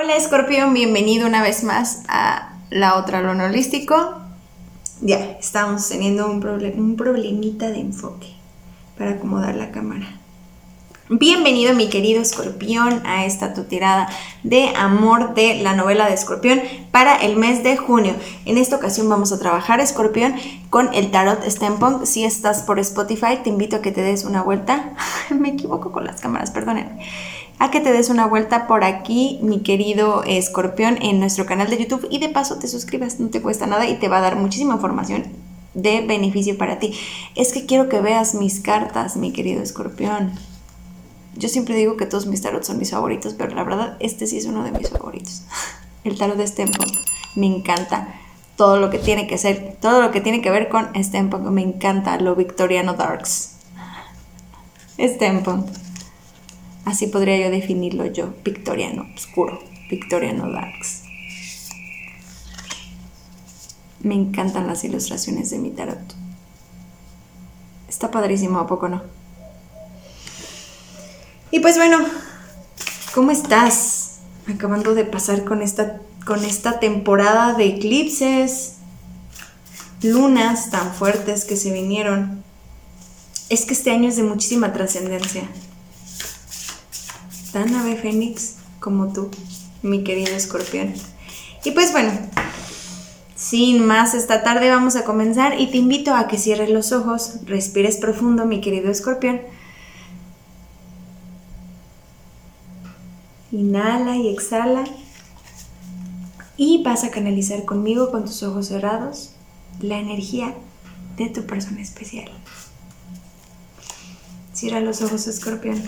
Hola Escorpión, bienvenido una vez más a la otra Lona Holístico. Ya, estamos teniendo un, un problemita de enfoque para acomodar la cámara. Bienvenido mi querido escorpión a esta tu tirada de amor de la novela de escorpión para el mes de junio. En esta ocasión vamos a trabajar escorpión con el tarot Stempong. Si estás por Spotify te invito a que te des una vuelta. Me equivoco con las cámaras, perdónenme. A que te des una vuelta por aquí, mi querido escorpión, en nuestro canal de YouTube y de paso te suscribas, no te cuesta nada y te va a dar muchísima información de beneficio para ti. Es que quiero que veas mis cartas, mi querido escorpión. Yo siempre digo que todos mis tarots son mis favoritos, pero la verdad este sí es uno de mis favoritos. El tarot de Stempong. Me encanta todo lo que tiene que ser, todo lo que tiene que ver con Stempong. Me encanta lo victoriano darks. Stempong. Así podría yo definirlo yo, victoriano oscuro, victoriano darks. Me encantan las ilustraciones de mi tarot. Está padrísimo, ¿a poco no? Y pues bueno, ¿cómo estás? Acabando de pasar con esta, con esta temporada de eclipses, lunas tan fuertes que se vinieron. Es que este año es de muchísima trascendencia. Tan ave fénix como tú, mi querido escorpión. Y pues bueno, sin más, esta tarde vamos a comenzar y te invito a que cierres los ojos, respires profundo, mi querido escorpión Inhala y exhala. Y vas a canalizar conmigo con tus ojos cerrados la energía de tu persona especial. Cierra los ojos, escorpión,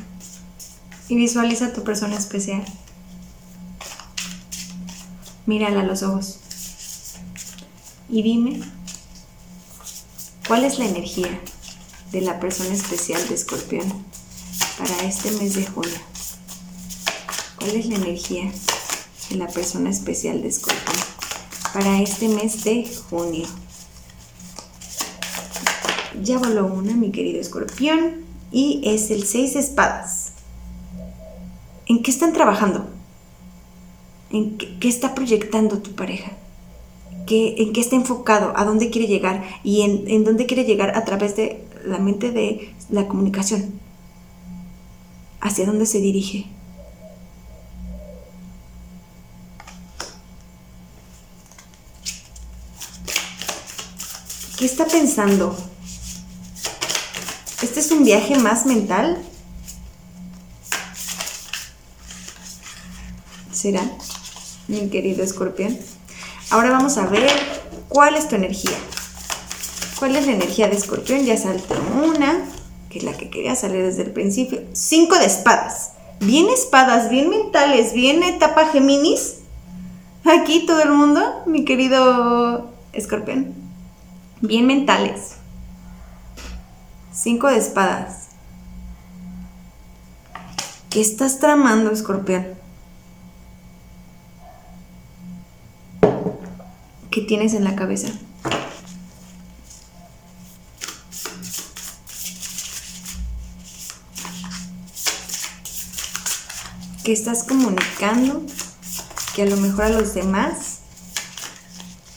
y visualiza a tu persona especial. Mírala a los ojos y dime cuál es la energía de la persona especial de escorpión para este mes de junio. ¿Cuál es la energía de la persona especial de Escorpión para este mes de junio? Ya voló una, mi querido Escorpión, y es el 6 de espadas. ¿En qué están trabajando? ¿En qué, está proyectando tu pareja? ¿Qué, ¿En qué está enfocado? ¿A dónde quiere llegar? ¿Y en, en dónde quiere llegar a través de la mente de la comunicación? ¿Hacia dónde se dirige? ¿Qué está pensando? ¿Este es un viaje más mental? ¿Será, mi querido escorpión? Ahora vamos a ver cuál es tu energía. ¿Cuál es la energía de escorpión? Ya saltó una, que es la que quería salir desde el principio. Cinco de espadas. Bien espadas, bien mentales, bien etapa Géminis. Aquí todo el mundo, mi querido escorpión bien mentales. Cinco de espadas. ¿Qué estás tramando, escorpión? Tienes en la cabeza? ¿Qué estás comunicando que a lo mejor a los demás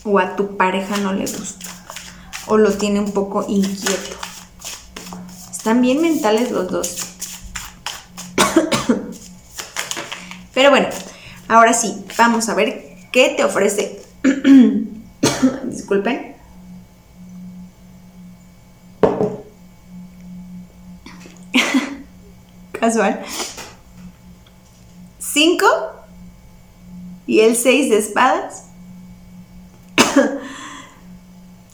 o a tu pareja no le gusta o lo tiene un poco inquieto. Están bien mentales los dos. Pero bueno, ahora sí, vamos a ver qué te ofrece. Disculpen. Casual. Cinco y el seis de espadas.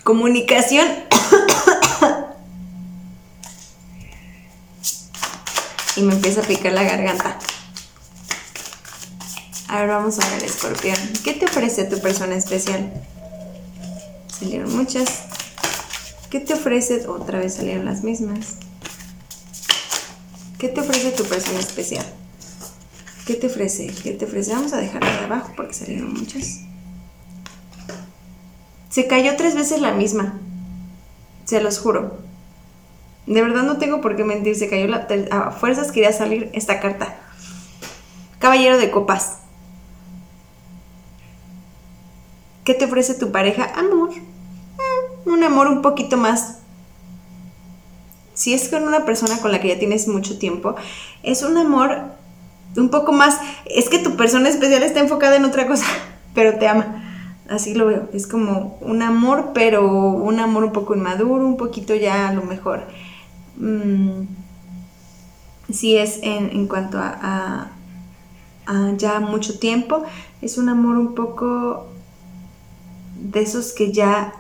Comunicación. y me empieza a picar la garganta. A ver, vamos a ver, escorpión. ¿Qué te ofrece tu persona especial? Salieron muchas. ¿Qué te ofrece? Otra vez salieron las mismas. ¿Qué te ofrece tu persona especial? ¿Qué te ofrece? ¿Qué te ofrece? Vamos a dejarla de abajo porque salieron muchas. Se cayó tres veces la misma. Se los juro. De verdad no tengo por qué mentir. Se cayó la, a fuerzas quería salir esta carta. Caballero de copas. ¿Qué te ofrece tu pareja? Amor. Eh, un amor un poquito más... Si es con una persona con la que ya tienes mucho tiempo, es un amor un poco más... Es que tu persona especial está enfocada en otra cosa, pero te ama. Así lo veo. Es como un amor, pero un amor un poco inmaduro, un poquito ya a lo mejor. Mm, si es en, cuanto a, ya mucho tiempo, es un amor un poco de esos que ya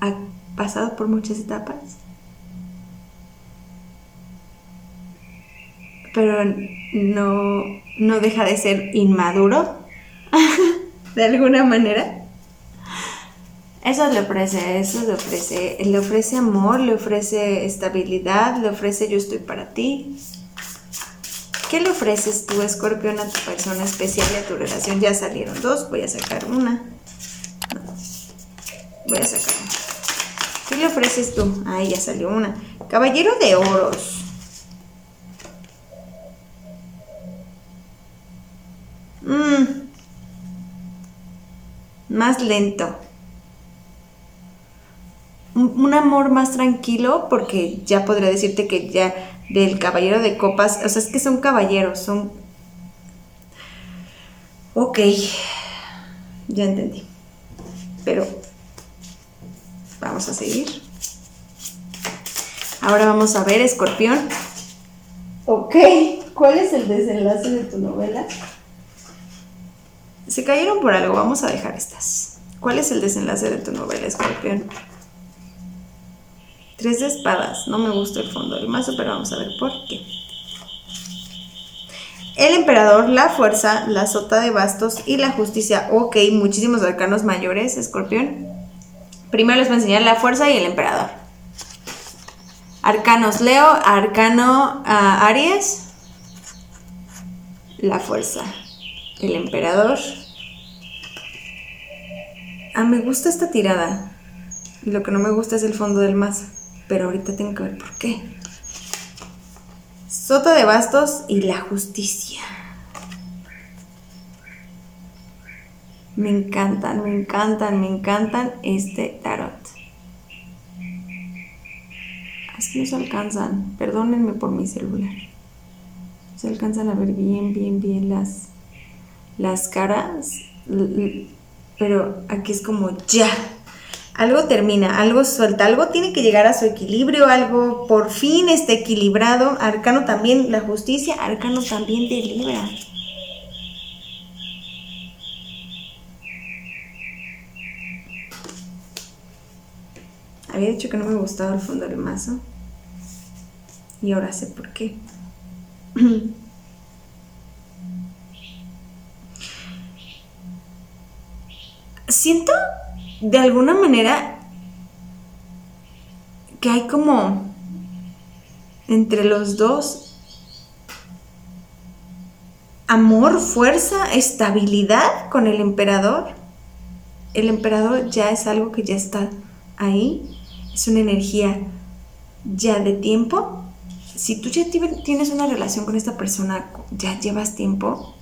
ha pasado por muchas etapas. Pero no, no deja de ser inmaduro, de alguna manera. Eso le ofrece, eso le ofrece, le ofrece amor, le ofrece estabilidad, le ofrece yo estoy para ti. ¿Qué le ofreces tú, escorpión, a tu persona especial y a tu relación? Ya salieron dos, voy a sacar una. Voy a sacar. ¿Qué le ofreces tú? Ahí ya salió una. Caballero de oros. Mmm. Más lento un amor más tranquilo, porque ya podría decirte que ya del caballero de copas, o sea, es que son caballeros, son... Ok, ya entendí. Pero vamos a seguir. Ahora vamos a ver, escorpión. Ok, ¿cuál es el desenlace de tu novela? Se cayeron por algo, vamos a dejar estas. ¿Cuál es el desenlace de tu novela, escorpión? Tres de espadas. No me gusta el fondo del mazo, pero vamos a ver por qué. El emperador, la fuerza, la sota de bastos y la justicia. Ok, muchísimos arcanos mayores, escorpión. Primero les voy a enseñar la fuerza y el emperador. Arcanos Leo, arcano uh, Aries. La fuerza. El emperador. Ah, me gusta esta tirada. Lo que no me gusta es el fondo del mazo pero ahorita tengo que ver por qué. Sota de bastos y la justicia. Me encantan, me encantan, me encantan este tarot. Es que no se alcanzan, perdónenme por mi celular. Se alcanzan a ver bien, bien, bien las, las caras, pero aquí es como ya, algo termina, algo suelta, algo tiene que llegar a su equilibrio, algo por fin está equilibrado. Arcano también, la justicia, Arcano también de Libra. Había dicho que no me gustaba el fondo del mazo. Y ahora sé por qué. Siento de alguna manera que hay como entre los dos amor, fuerza, estabilidad con el emperador. El emperador ya es algo que ya está ahí, es una energía ya de tiempo. Si tú ya tienes una relación con esta persona, ya llevas tiempo,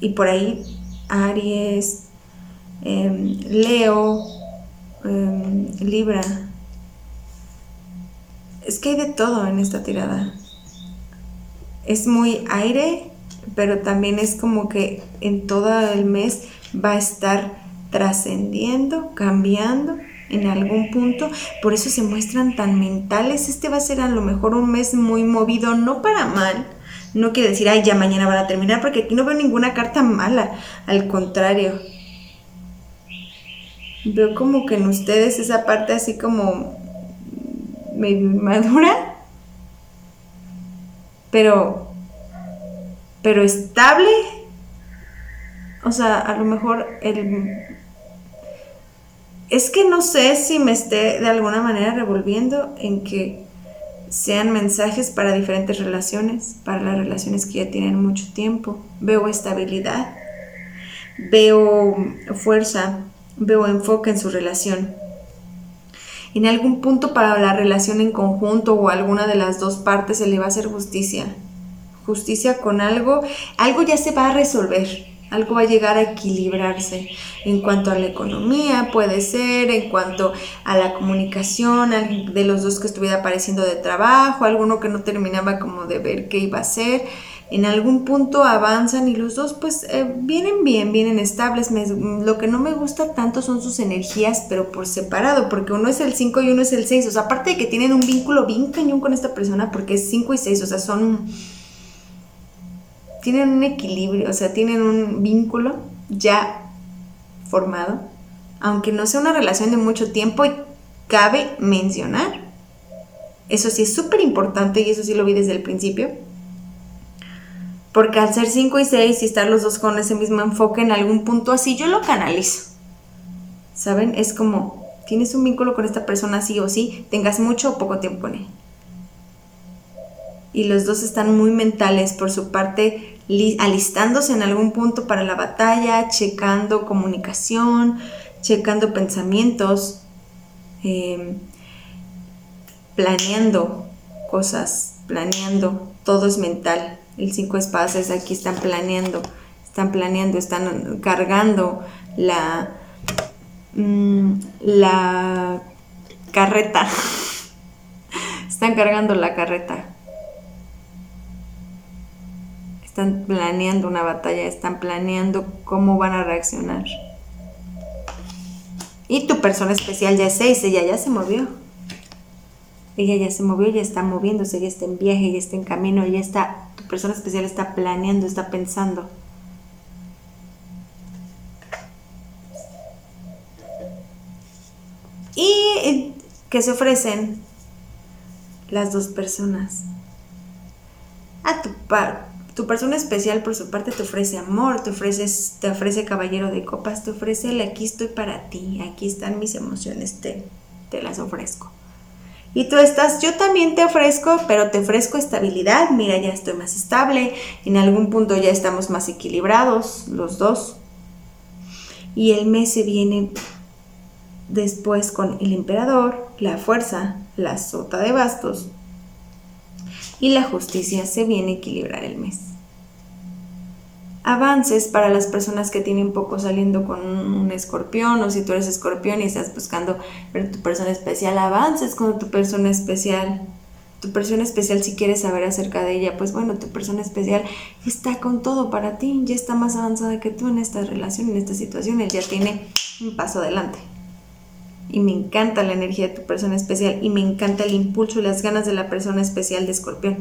y por ahí Aries, Em, Leo, em, Libra. Es que hay de todo en esta tirada. Es muy aire, pero también es como que en todo el mes va a estar trascendiendo, cambiando en algún punto. Por eso se muestran tan mentales. Este va a ser a lo mejor un mes muy movido, no para mal. No quiere decir, ay, ya mañana van a terminar, porque aquí no veo ninguna carta mala. Al contrario, veo como que en ustedes esa parte así como madura, pero, pero estable. O sea, a lo mejor el... Es que no sé si me esté de alguna manera revolviendo en que sean mensajes para diferentes relaciones, para las relaciones que ya tienen mucho tiempo. Veo estabilidad, veo fuerza, veo enfoque en su relación. En algún punto para la relación en conjunto o alguna de las dos partes se le va a hacer justicia. Justicia con algo, algo ya se va a resolver, algo va a llegar a equilibrarse en cuanto a la economía, puede ser, en cuanto a la comunicación, de los dos que estuviera apareciendo de trabajo, alguno que no terminaba como de ver qué iba a hacer en algún punto avanzan y los dos pues eh, vienen bien, vienen estables. lo que no me gusta tanto son sus energías, pero por separado, porque uno es el 5 y uno es el 6. O sea, aparte de que tienen un vínculo bien cañón con esta persona, porque es 5 y 6, o sea, son... Tienen un equilibrio, o sea, tienen un vínculo ya formado, aunque no sea una relación de mucho tiempo, y cabe mencionar. Eso sí es súper importante y eso sí lo vi desde el principio porque al ser 5 y 6 y estar los dos con ese mismo enfoque en algún punto así, yo lo canalizo. ¿Saben? Es como, tienes un vínculo con esta persona sí o sí, tengas mucho o poco tiempo con él. Y los dos están muy mentales por su parte, alistándose en algún punto para la batalla, checando comunicación, checando pensamientos, em, planeando cosas, planeando, todo es mental el cinco espadas aquí están planeando, están planeando, están cargando la, mm, la carreta. están cargando la carreta. Están planeando una batalla, están planeando cómo van a reaccionar. Y tu persona especial ya es seis, ella ya se movió. Ella ya se movió, ya está moviéndose, ya está en viaje, ya está en camino, ya está persona especial está planeando, está pensando. Y que se ofrecen las dos personas. A tu par, tu persona especial por su parte te ofrece amor, te ofrece, te ofrece caballero de copas, te ofrece el aquí estoy para ti, aquí están mis emociones, te, te las ofrezco. Y tú estás, yo también te ofrezco, pero te ofrezco estabilidad. Mira, ya estoy más estable. En algún punto ya estamos más equilibrados los dos. Y el mes se viene después con el emperador, la fuerza, la sota de bastos. Y la justicia se viene a equilibrar el mes avances para las personas que tienen poco saliendo con un escorpión o si tú eres escorpión y estás buscando ver tu persona especial, avances con tu persona especial. Tu persona especial, si quieres saber acerca de ella, pues bueno, tu persona especial está con todo para ti, ya está más avanzada que tú en esta relación, en esta situación, ya tiene un paso adelante. Y me encanta la energía de tu persona especial y me encanta el impulso y las ganas de la persona especial de escorpión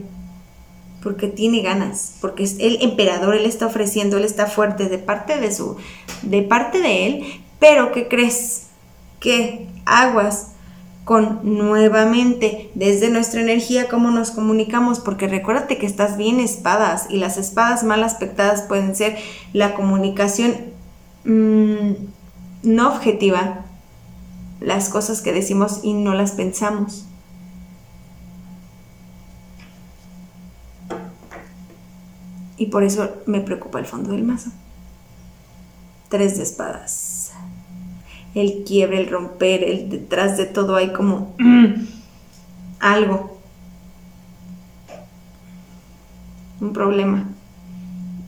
porque tiene ganas, porque es el emperador, él está ofreciendo, él está fuerte de parte de su, de parte de él, pero ¿qué crees? Que aguas con nuevamente desde nuestra energía cómo nos comunicamos, porque recuérdate que estás bien espadas y las espadas mal aspectadas pueden ser la comunicación mm, no objetiva, las cosas que decimos y no las pensamos. Y por eso me preocupa el fondo del mazo. Tres de espadas. El quiebre, el romper, el detrás de todo hay como algo. Un problema.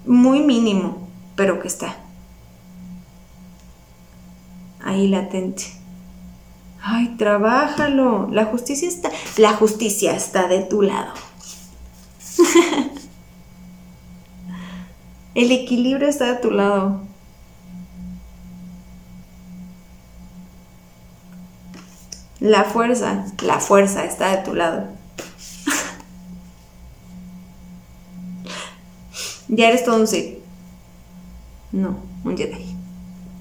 Muy mínimo, pero que está. Ahí latente. Ay, trabájalo. La justicia está. La justicia está de tu lado. El equilibrio está de tu lado. La fuerza, la fuerza está de tu lado. ya eres todo un sí. No, un Jedi.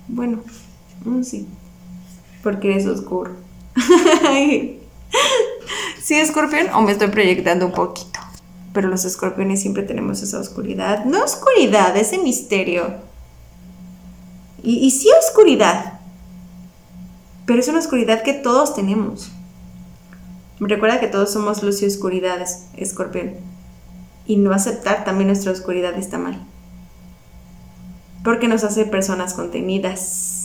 Bueno, un sí. Porque eres oscuro. ¿Sí, escorpión? ¿O me estoy proyectando un poquito? pero los escorpiones siempre tenemos esa oscuridad. No oscuridad, ese misterio. Y, sí oscuridad, pero es una oscuridad que todos tenemos. Recuerda que todos somos luz y oscuridad, escorpión. Y no aceptar también nuestra oscuridad está mal. Porque nos hace personas contenidas.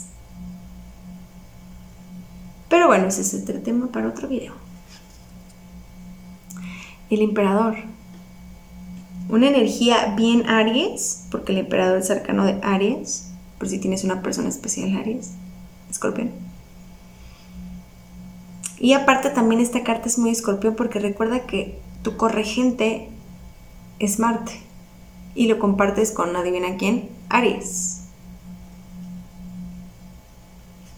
Pero bueno, ese es otro tema para otro video. El emperador una energía bien Aries, porque el emperador es cercano de Aries, por si tienes una persona especial Aries, escorpión. Y aparte también esta carta es muy escorpión porque recuerda que tu corregente es Marte y lo compartes con, adivina quién, Aries.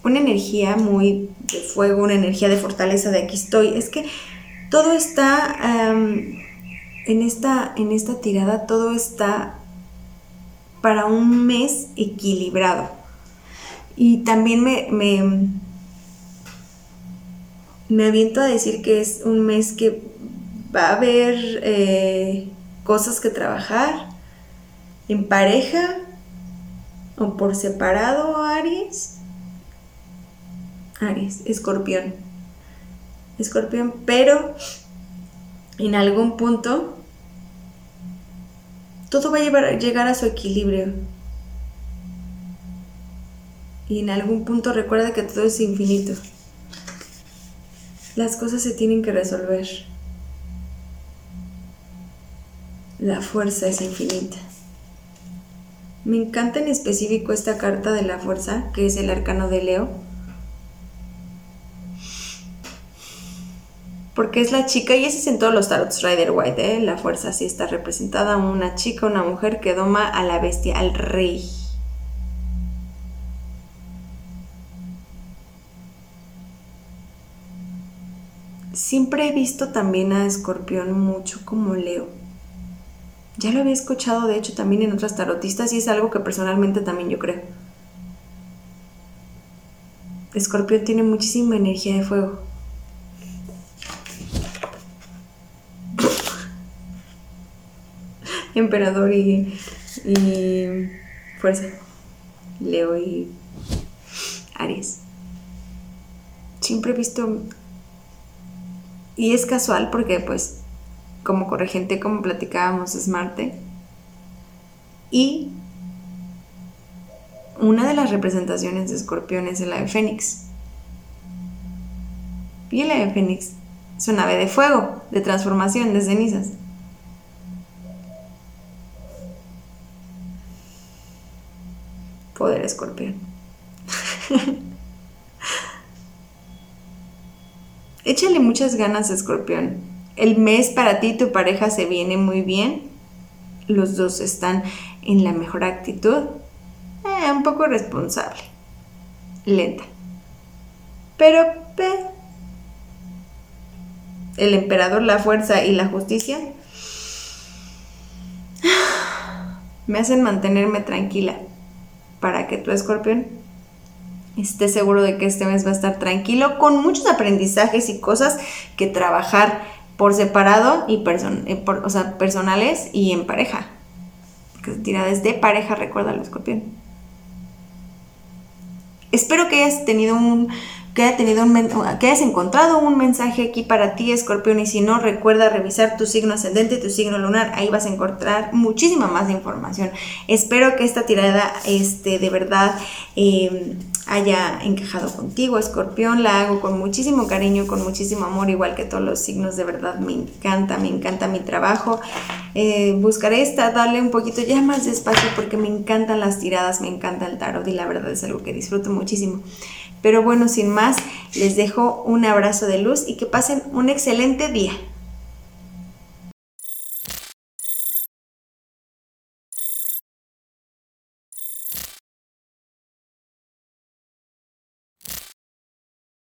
Una energía muy de fuego, una energía de fortaleza de aquí estoy. Es que todo está en, esta, en esta tirada, todo está para un mes equilibrado. Y también me, me, me aviento a decir que es un mes que va a haber eh, cosas que trabajar en pareja o por separado, Aries. Aries, escorpión. Escorpión, pero en algún punto todo va a llegar a su equilibrio. Y en algún punto recuerda que todo es infinito. Las cosas se tienen que resolver. La fuerza es infinita. Me encanta en específico esta carta de la fuerza, que es el arcano de Leo. Porque es la chica, y ese es en todos los tarots Rider White, ¿eh? la fuerza sí está representada, una chica, una mujer que doma a la bestia, al rey. Siempre he visto también a Escorpión mucho como Leo. Ya lo había escuchado, de hecho, también en otras tarotistas y es algo que personalmente también yo creo. Escorpión tiene muchísima energía de fuego. Emperador y, fuerza. Leo y Aries. Siempre he visto... Y es casual porque pues como corregente, como platicábamos, es Marte. Y una de las representaciones de Escorpión es el ave Fénix. Y el ave Fénix es un ave de fuego, de transformación, de cenizas. Poder escorpión. Échale muchas ganas, escorpión el mes para ti, tu pareja se viene muy bien. Los dos están en la mejor actitud. Eh, un poco responsable. Lenta. Pero el emperador, la fuerza y la justicia me hacen mantenerme tranquila para que tu escorpión esté seguro de que este mes va a estar tranquilo con muchos aprendizajes y cosas que trabajar por separado y eh, o sea, personales y en pareja. Que tirades de pareja, recuerda el escorpión. Espero que hayas tenido un que, haya tenido un, que hayas encontrado un mensaje aquí para ti, escorpión, y si no, recuerda revisar tu signo ascendente tu signo lunar, ahí vas a encontrar muchísima más información. Espero que esta tirada este, de verdad eh, haya encajado contigo, escorpión, la hago con muchísimo cariño, con muchísimo amor, igual que todos los signos, de verdad me encanta, me encanta mi trabajo. Eh, buscaré esta, darle un poquito ya más despacio porque me encantan las tiradas, me encanta el tarot y la verdad es algo que disfruto muchísimo. Pero bueno, sin más, les dejo un abrazo de luz y que pasen un excelente día.